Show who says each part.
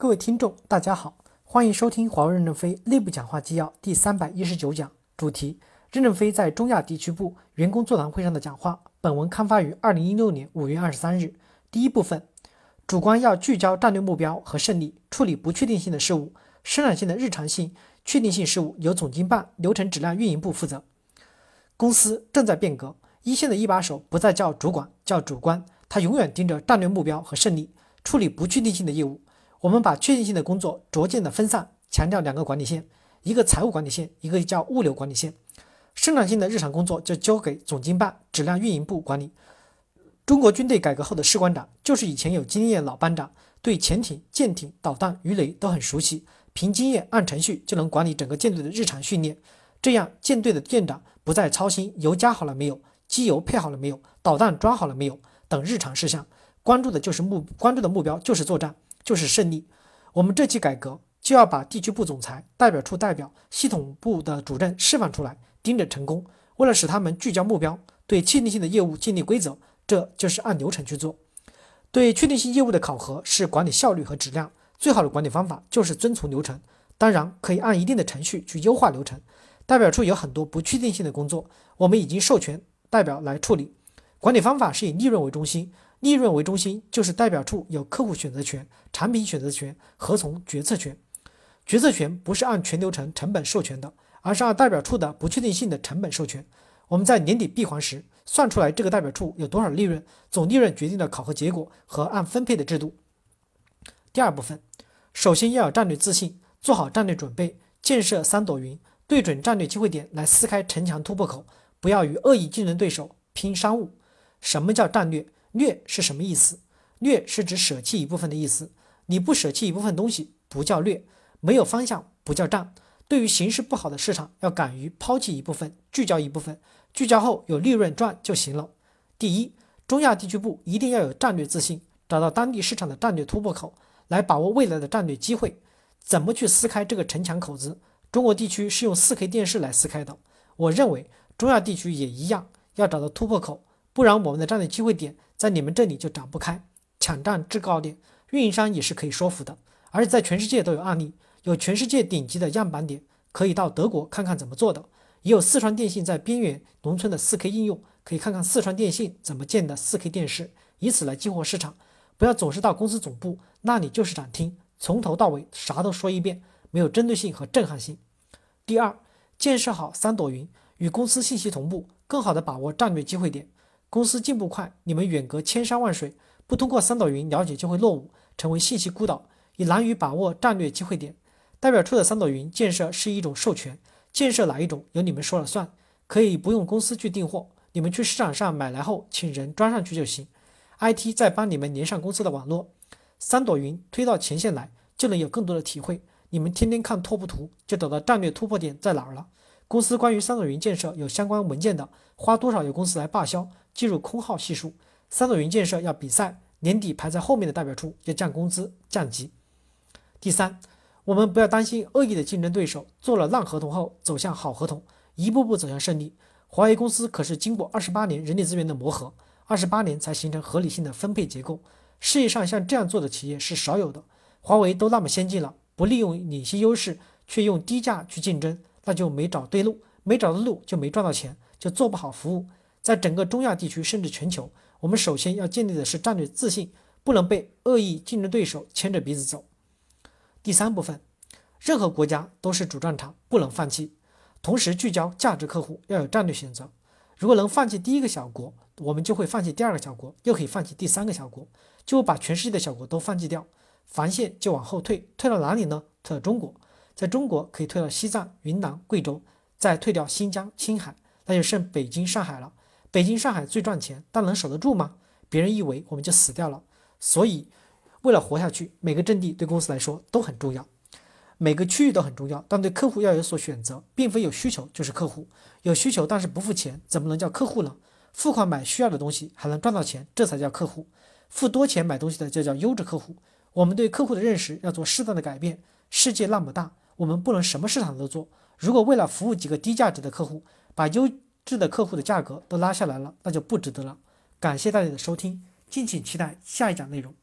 Speaker 1: 各位听众，大家好，欢迎收听华为任正非内部讲话纪要第三百一十九讲，主题：任正非在中亚地区部员工座谈会上的讲话。本文刊发于二零一六年五月二十三日。第一部分，主观要聚焦战略目标和胜利，处理不确定性的事物，生产性的日常性、确定性事务由总经办流程质量运营部负责。公司正在变革，一线的一把手不再叫主管，叫主观，他永远盯着战略目标和胜利，处理不确定性的业务。我们把确定性的工作逐渐的分散，强调两个管理线，一个财务管理线，一个叫物流管理线。生产性的日常工作就交给总经办质量运营部管理。中国军队改革后的士官长就是以前有经验老班长，对潜艇、舰艇、导弹、鱼雷都很熟悉，凭经验按程序就能管理整个舰队的日常训练。这样舰队的舰长不再操心油加好了没有，机油配好了没有，导弹装好了没有等日常事项，关注的就是目关注的目标就是作战。就是胜利。我们这期改革就要把地区部总裁、代表处代表、系统部的主任释放出来，盯着成功。为了使他们聚焦目标，对确定性的业务建立规则，这就是按流程去做。对确定性业务的考核是管理效率和质量，最好的管理方法就是遵从流程。当然，可以按一定的程序去优化流程。代表处有很多不确定性的工作，我们已经授权代表来处理。管理方法是以利润为中心。利润为中心，就是代表处有客户选择权、产品选择权、合同决策权。决策权不是按全流程成本授权的，而是按代表处的不确定性的成本授权。我们在年底闭环时算出来这个代表处有多少利润，总利润决定了考核结果和按分配的制度。第二部分，首先要有战略自信，做好战略准备，建设三朵云，对准战略机会点来撕开城墙突破口，不要与恶意竞争对手拼商务。什么叫战略？略是什么意思？略是指舍弃一部分的意思。你不舍弃一部分东西，不叫略。没有方向，不叫战。对于形势不好的市场，要敢于抛弃一部分，聚焦一部分。聚焦后有利润赚就行了。第一，中亚地区部一定要有战略自信，找到当地市场的战略突破口，来把握未来的战略机会。怎么去撕开这个城墙口子？中国地区是用 4K 电视来撕开的。我认为中亚地区也一样，要找到突破口，不然我们的战略机会点。在你们这里就展不开，抢占制高点，运营商也是可以说服的，而且在全世界都有案例，有全世界顶级的样板点，可以到德国看看怎么做的，也有四川电信在边缘农村的 4K 应用，可以看看四川电信怎么建的 4K 电视，以此来激活市场。不要总是到公司总部，那里就是展厅，从头到尾啥都说一遍，没有针对性和震撼性。第二，建设好三朵云，与公司信息同步，更好的把握战略机会点。公司进步快，你们远隔千山万水，不通过三朵云了解就会落伍，成为信息孤岛，也难于把握战略机会点。代表处的三朵云建设是一种授权，建设哪一种由你们说了算，可以不用公司去订货，你们去市场上买来后，请人装上去就行。IT 再帮你们连上公司的网络，三朵云推到前线来，就能有更多的体会。你们天天看拓扑图，就找到战略突破点在哪儿了。公司关于三朵云建设有相关文件的，花多少由公司来报销。计入空号系数，三朵云建设要比赛，年底排在后面的代表处要降工资降级。第三，我们不要担心恶意的竞争对手做了烂合同后走向好合同，一步步走向胜利。华为公司可是经过二十八年人力资源的磨合，二十八年才形成合理性的分配结构。世界上像这样做的企业是少有的，华为都那么先进了，不利用领先优势，却用低价去竞争，那就没找对路，没找到路就没赚到钱，就做不好服务。在整个中亚地区，甚至全球，我们首先要建立的是战略自信，不能被恶意竞争对手牵着鼻子走。第三部分，任何国家都是主战场，不能放弃。同时聚焦价值客户，要有战略选择。如果能放弃第一个小国，我们就会放弃第二个小国，又可以放弃第三个小国，就把全世界的小国都放弃掉，防线就往后退。退到哪里呢？退到中国，在中国可以退到西藏、云南、贵州，再退掉新疆、青海，那就剩北京、上海了。北京、上海最赚钱，但能守得住吗？别人一围，我们就死掉了。所以，为了活下去，每个阵地对公司来说都很重要，每个区域都很重要。但对客户要有所选择，并非有需求就是客户。有需求但是不付钱，怎么能叫客户呢？付款买需要的东西，还能赚到钱，这才叫客户。付多钱买东西的就叫优质客户。我们对客户的认识要做适当的改变。世界那么大，我们不能什么市场都做。如果为了服务几个低价值的客户，把优质的客户的价格都拉下来了，那就不值得了。感谢大家的收听，敬请期待下一讲内容。